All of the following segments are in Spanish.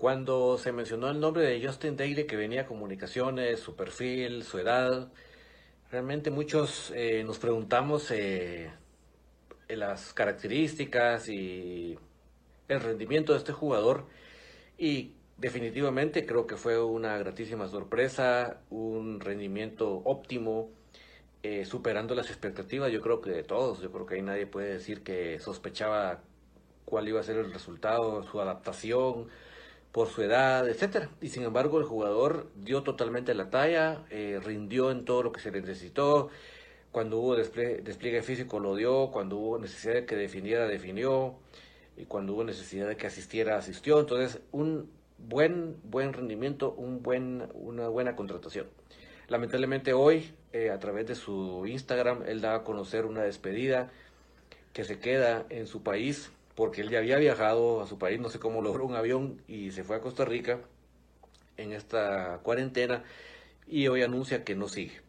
Cuando se mencionó el nombre de Justin Daly, que venía a comunicaciones, su perfil, su edad, realmente muchos eh, nos preguntamos eh, las características y el rendimiento de este jugador. Y definitivamente creo que fue una gratísima sorpresa, un rendimiento óptimo, eh, superando las expectativas, yo creo que de todos, yo creo que ahí nadie puede decir que sospechaba cuál iba a ser el resultado, su adaptación, por su edad, etcétera. Y sin embargo el jugador dio totalmente la talla, eh, rindió en todo lo que se le necesitó. Cuando hubo despliegue, físico lo dio, cuando hubo necesidad de que definiera, definió, y cuando hubo necesidad de que asistiera, asistió. Entonces, un buen, buen rendimiento, un buen, una buena contratación. Lamentablemente hoy, eh, a través de su Instagram, él da a conocer una despedida que se queda en su país, porque él ya había viajado a su país, no sé cómo logró un avión y se fue a Costa Rica en esta cuarentena y hoy anuncia que no sigue.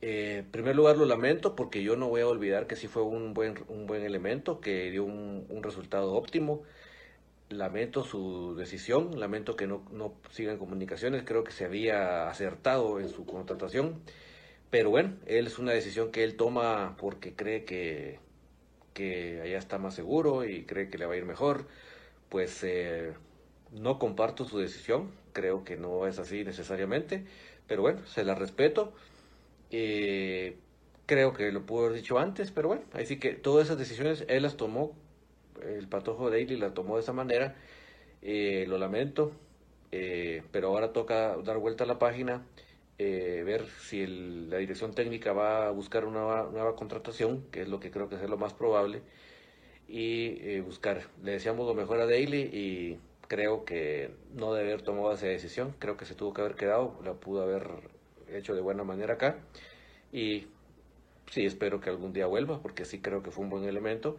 Eh, en primer lugar lo lamento porque yo no voy a olvidar que sí fue un buen, un buen elemento, que dio un, resultado óptimo lamento su decisión, lamento que no, no sigan comunicaciones, creo que se había acertado en su contratación, pero bueno, él es una decisión que él toma porque cree que, que allá está más seguro y cree que le va a ir mejor, pues eh, no comparto su decisión, creo que no es así necesariamente, pero bueno, se la respeto. Eh, creo que lo pudo haber dicho antes, pero bueno, así que todas esas decisiones él las tomó el Patojo Daily la tomó de esa manera, eh, lo lamento, eh, pero ahora toca dar vuelta a la página, eh, ver si la dirección técnica va a buscar una nueva, contratación, que es lo que creo que es lo más probable, y buscar. Le deseamos lo mejor a Daily y creo que no debe haber tomado esa decisión, creo que se tuvo que haber quedado, la pudo haber hecho de buena manera acá y sí espero que algún día vuelva porque sí creo que fue un buen elemento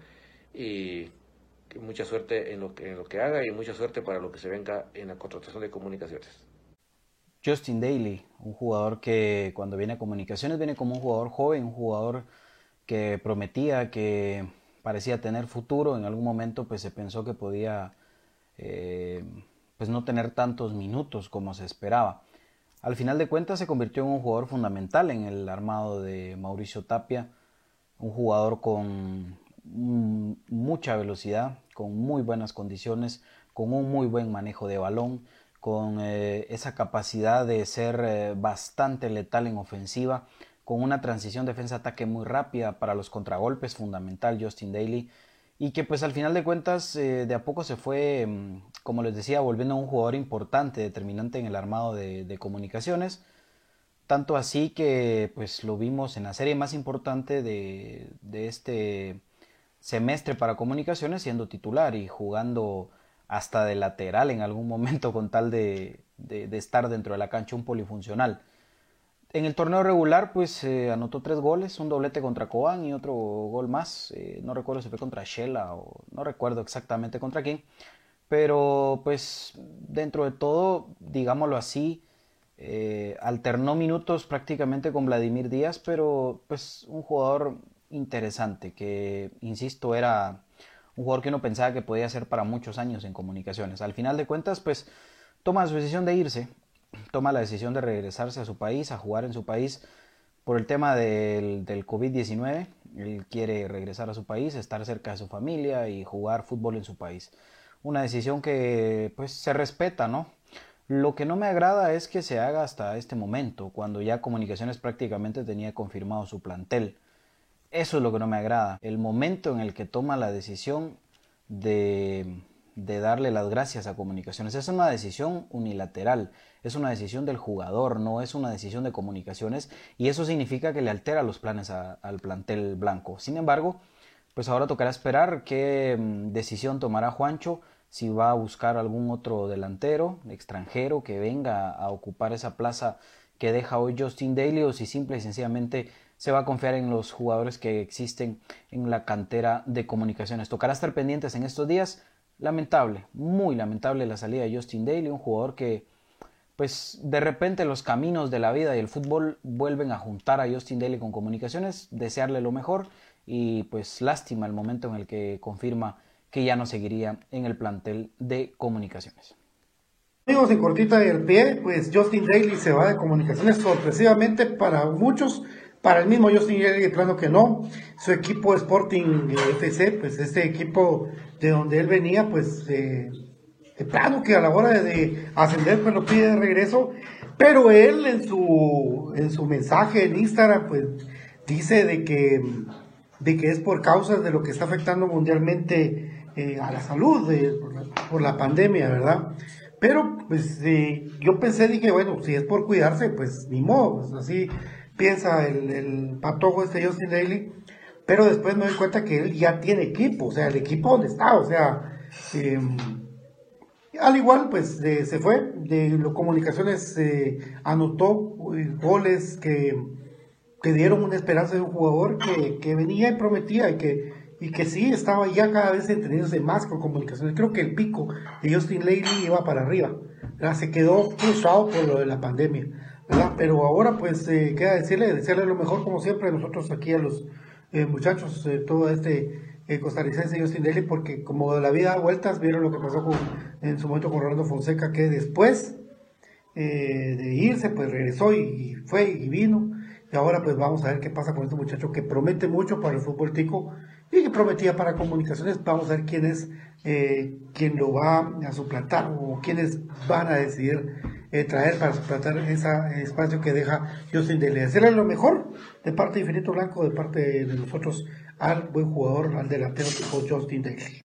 y mucha suerte en lo, que, en lo que haga y mucha suerte para lo que se venga en la contratación de comunicaciones. Justin Daly, un jugador que cuando viene a comunicaciones viene como un jugador joven, un jugador que prometía, que parecía tener futuro. En algún momento pues se pensó que podía eh, pues no tener tantos minutos como se esperaba. Al final de cuentas se convirtió en un jugador fundamental en el armado de Mauricio Tapia, un jugador con mucha velocidad, con muy buenas condiciones, con un muy buen manejo de balón, con eh, esa capacidad de ser eh, bastante letal en ofensiva, con una transición defensa-ataque muy rápida para los contragolpes, fundamental Justin Daly, y que pues al final de cuentas eh, de a poco se fue, mm, como les decía, volviendo a un jugador importante, determinante en el armado de, comunicaciones, tanto así que pues lo vimos en la serie más importante de, de este semestre para comunicaciones siendo titular y jugando hasta de lateral en algún momento con tal de, estar dentro de la cancha un polifuncional. En el torneo regular, pues eh, anotó tres goles, un doblete contra Cobán y otro gol más. Eh, no recuerdo si fue contra Shela o no recuerdo exactamente contra quién. Pero pues dentro de todo, digámoslo así, eh, alternó minutos prácticamente con Vladimir Díaz, pero pues un jugador interesante, que, insisto, era un jugador que uno pensaba que podía ser para muchos años en comunicaciones. Al final de cuentas, pues toma su decisión de irse, toma la decisión de regresarse a su país, a jugar en su país por el tema del, del COVID-19. Él quiere regresar a su país, estar cerca de su familia y jugar fútbol en su país. Una decisión que pues se respeta, ¿no? Lo que no me agrada es que se haga hasta este momento, cuando ya Comunicaciones prácticamente tenía confirmado su plantel. Eso es lo que no me agrada. El momento en el que toma la decisión de, de darle las gracias a comunicaciones. Es una decisión unilateral, es una decisión del jugador, no es una decisión de comunicaciones y eso significa que le altera los planes al plantel blanco. Sin embargo, pues ahora tocará esperar qué mm, decisión tomará Juancho, si va a buscar algún otro delantero extranjero que venga a ocupar esa plaza que deja hoy Justin Daly o si simple y sencillamente se va a confiar en los jugadores que existen en la cantera de comunicaciones. Tocará estar pendientes en estos días. Lamentable, muy lamentable la salida de Justin Daly, un jugador que pues de repente los caminos de la vida y el fútbol vuelven a juntar a Justin Daly con comunicaciones, desearle lo mejor y pues lástima el momento en el que confirma que ya no seguiría en el plantel de comunicaciones. Amigos, en cortita del pie, pues Justin Daly se va de comunicaciones sorpresivamente para muchos, para el mismo Justin Daly, plano que no. Su equipo Sporting FC, pues este equipo de donde él venía, pues de plano que a la hora de, ascender, pues lo pide de regreso. Pero él en su, en su mensaje en Instagram, pues dice de que, de que es por causa de lo que está afectando mundialmente eh, a la salud por, la, pandemia, ¿verdad? Pero pues eh, yo pensé, dije, bueno, si es por cuidarse, pues ni modo, pues, así piensa el, patojo este Justin Daly. Pero después me doy cuenta que él ya tiene equipo, o sea, el equipo donde está, o sea, em, al igual, pues se fue, de los comunicaciones anotó eh, goles que, que, dieron una esperanza de un jugador que, que, venía y prometía y que, y que sí estaba ya cada vez entendiéndose más con comunicaciones. Creo que el pico de Justin Lely iba para arriba, se quedó cruzado por lo de la pandemia. Pero ahora pues eh, queda decirle, desearle lo mejor como siempre nosotros aquí a los eh, muchachos, todo este eh, costarricense Justin Daly, porque como la vida da vueltas, vieron lo que pasó con, en su momento con Rolando Fonseca, que después eh, de irse, pues regresó y, fue y vino. Y ahora pues vamos a ver qué pasa con este muchacho que promete mucho para el fútbol tico y que prometía para comunicaciones. Vamos a ver quién es eh, quien lo va a suplantar o quiénes van a decidir eh, traer para suplantar ese espacio que deja Justin Daly. Hacerle lo mejor de parte de Infinito Blanco, de parte de nosotros al buen jugador, al delantero tipo Justin Daly.